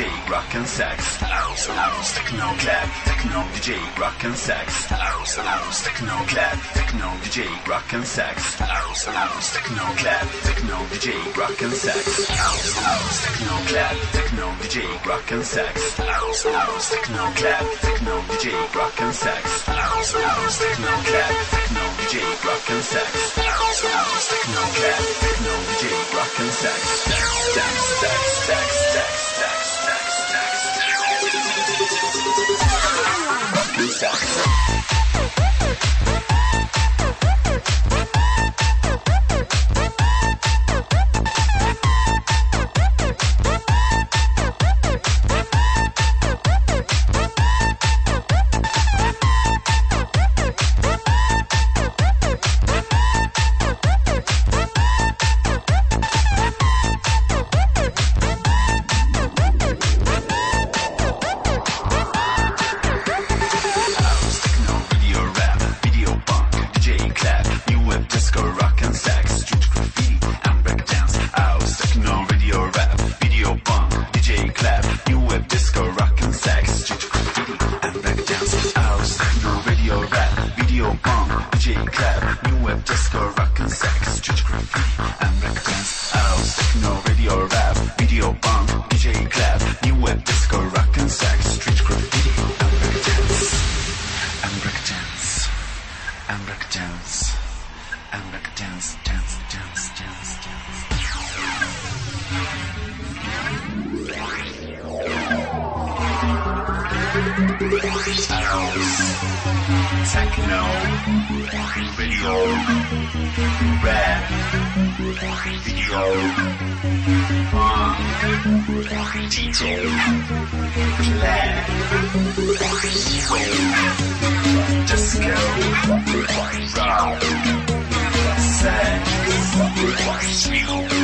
DJ, rock and sex. House, house, techno clap, techno DJ, rock and sex. House, house, techno clap, techno DJ, rock and sex. House, house, techno clap, techno DJ, rock and sex. House, house, techno clap, techno DJ, rock and sex. House, house, techno clap, techno DJ, rock and sex. House, house, techno clap, techno video punk, DJ clap, new wave disco, rock and sex, street graffiti and breakdance. And breakdance, and breakdance, and breakdance, dance, dance, dance, dance. House, techno, video, rap, video, DJ, clap, wave, disco, rock, sex, sweet,